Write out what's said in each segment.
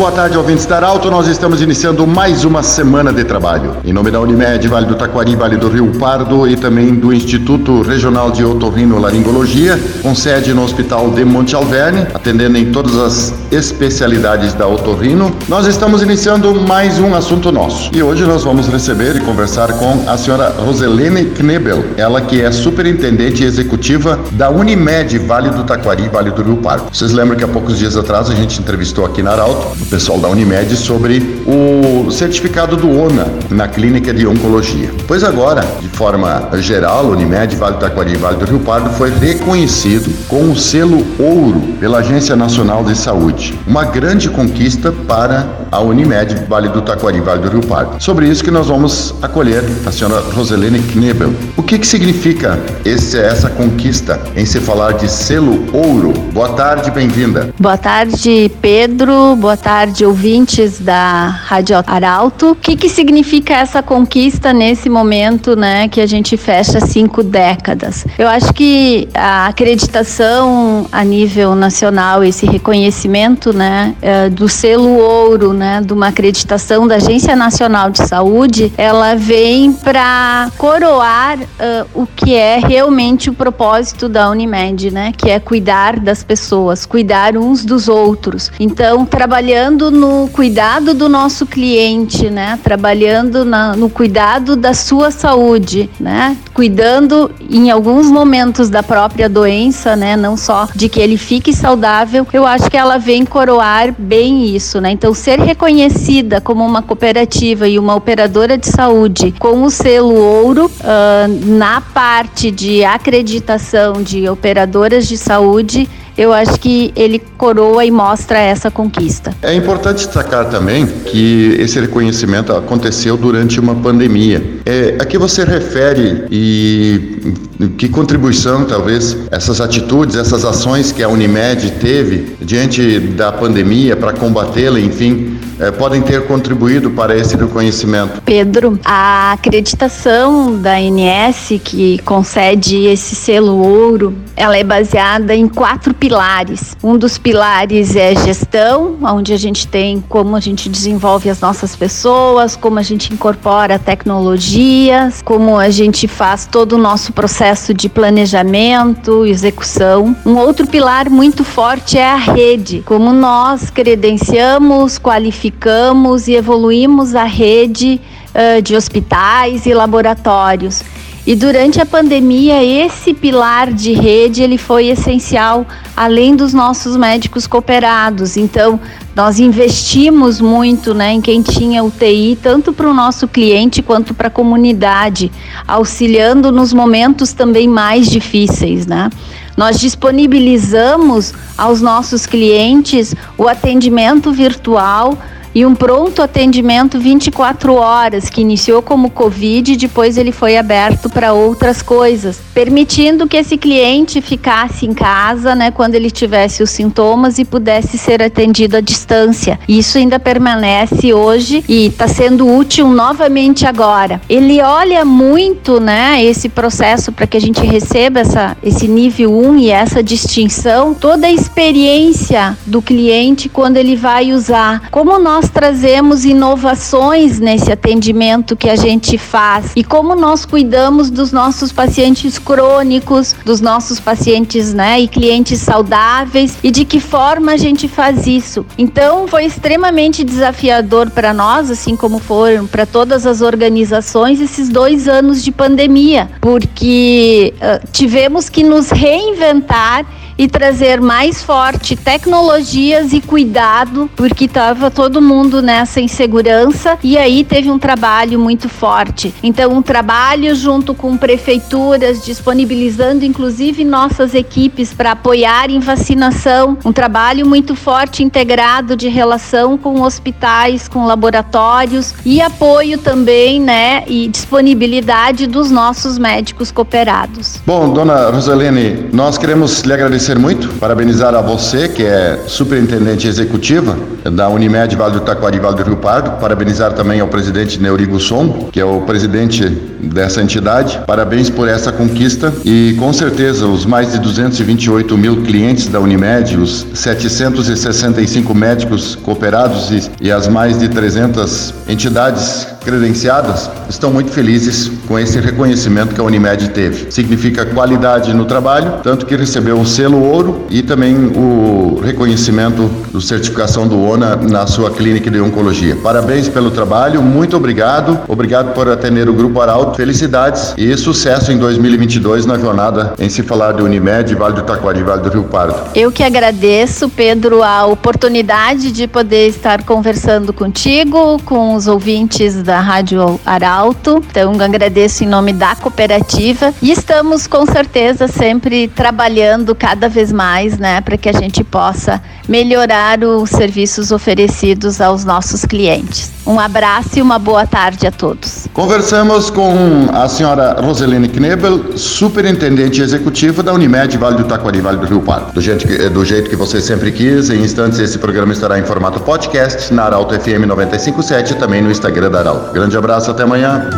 Boa tarde, ouvintes da Arauto. Nós estamos iniciando mais uma semana de trabalho. Em nome da Unimed, Vale do Taquari, Vale do Rio Pardo e também do Instituto Regional de Otorrino-Laringologia, com sede no Hospital de Monte Alverne, atendendo em todas as especialidades da otorrino, nós estamos iniciando mais um assunto nosso. E hoje nós vamos receber e conversar com a senhora Roselene Knebel, ela que é superintendente executiva da Unimed Vale do Taquari, Vale do Rio Pardo. Vocês lembram que há poucos dias atrás a gente entrevistou aqui na Arauto pessoal da Unimed sobre o certificado do ONA na clínica de oncologia. Pois agora, de forma geral, Unimed Vale do Taquari e Vale do Rio Pardo foi reconhecido com o selo ouro pela Agência Nacional de Saúde. Uma grande conquista para a Unimed Vale do Taquari, Vale do Rio Pardo. Sobre isso que nós vamos acolher a senhora Roselene Knebel. O que, que significa esse, essa conquista em se falar de selo ouro? Boa tarde, bem-vinda. Boa tarde, Pedro. Boa tarde, ouvintes da Rádio Arauto. O que, que significa essa conquista nesse momento, né, que a gente fecha cinco décadas? Eu acho que a acreditação a nível nacional, esse reconhecimento né, é, do selo ouro, né, de uma acreditação da Agência Nacional de Saúde, ela vem para coroar uh, o que é realmente o propósito da Unimed, né, que é cuidar das pessoas, cuidar uns dos outros. Então, trabalhando no cuidado do nosso cliente, né, trabalhando na, no cuidado da sua saúde, né, cuidando em alguns momentos da própria doença, né, não só de que ele fique saudável. Eu acho que ela vem coroar bem isso, né? Então, ser reconhecida como uma cooperativa e uma operadora de saúde com o selo ouro uh, na parte de acreditação de operadoras de saúde eu acho que ele coroa e mostra essa conquista. É importante destacar também que esse reconhecimento aconteceu durante uma pandemia. É, a que você refere e que contribuição talvez essas atitudes, essas ações que a Unimed teve diante da pandemia para combatê-la, enfim, é, podem ter contribuído para esse reconhecimento? Pedro, a acreditação da ANS que concede esse selo ouro, ela é baseada em quatro pilares. Um dos pilares é gestão, onde a gente tem como a gente desenvolve as nossas pessoas, como a gente incorpora tecnologias, como a gente faz todo o nosso processo de planejamento, execução. Um outro pilar muito forte é a rede, como nós credenciamos, qualificamos diversificamos e evoluímos a rede uh, de hospitais e laboratórios. E durante a pandemia, esse pilar de rede ele foi essencial, além dos nossos médicos cooperados. Então, nós investimos muito né, em quem tinha UTI, tanto para o nosso cliente quanto para a comunidade, auxiliando nos momentos também mais difíceis. Né? Nós disponibilizamos aos nossos clientes o atendimento virtual e um pronto atendimento 24 horas, que iniciou como Covid e depois ele foi aberto para outras coisas, permitindo que esse cliente ficasse em casa, né, quando ele tivesse os sintomas e pudesse ser atendido à distância. Isso ainda permanece hoje e está sendo útil novamente agora. Ele olha muito, né, esse processo para que a gente receba essa, esse nível 1 e essa distinção, toda a experiência do cliente quando ele vai usar. Como nós nós trazemos inovações nesse atendimento que a gente faz? E como nós cuidamos dos nossos pacientes crônicos, dos nossos pacientes, né, e clientes saudáveis? E de que forma a gente faz isso. Então, foi extremamente desafiador para nós, assim como foram para todas as organizações esses dois anos de pandemia, porque uh, tivemos que nos reinventar e trazer mais forte tecnologias e cuidado, porque estava todo mundo nessa insegurança e aí teve um trabalho muito forte. Então, um trabalho junto com prefeituras, disponibilizando inclusive nossas equipes para apoiar em vacinação, um trabalho muito forte integrado de relação com hospitais, com laboratórios e apoio também, né, e disponibilidade dos nossos médicos cooperados. Bom, dona Rosalene, nós queremos lhe agradecer muito, parabenizar a você, que é superintendente executiva da Unimed Vale do Taquari Vale do Rio Pardo. Parabenizar também ao presidente Neurigo Som, que é o presidente dessa entidade. Parabéns por essa conquista e com certeza os mais de 228 mil clientes da Unimed, os 765 médicos cooperados e, e as mais de 300 entidades credenciadas estão muito felizes com esse reconhecimento que a Unimed teve. Significa qualidade no trabalho, tanto que recebeu o selo ouro e também o reconhecimento do certificação do ONA na sua clínica de oncologia. Parabéns pelo trabalho, muito obrigado. Obrigado por atender o Grupo Arauto. Felicidades e sucesso em 2022 na jornada em se falar de Unimed, Vale do Taquari, Vale do Rio Pardo. Eu que agradeço, Pedro, a oportunidade de poder estar conversando contigo, com os ouvintes da Rádio Arauto. Então, agradeço em nome da cooperativa e estamos com certeza sempre trabalhando cada vez mais, né, para que a gente possa melhorar os serviços oferecidos aos nossos clientes. Um abraço e uma boa tarde a todos. Conversamos com a senhora Roseline Knebel, superintendente executiva da Unimed Vale do Taquari, Vale do Rio Pardo. Do jeito, que, do jeito que você sempre quis, em instantes esse programa estará em formato podcast na Arauto FM 957 e também no Instagram da Arauto. Grande abraço, até amanhã.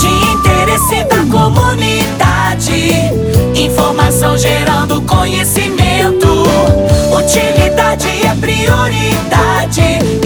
De interesse da comunidade, informação gerando conhecimento. Utilidade é prioridade.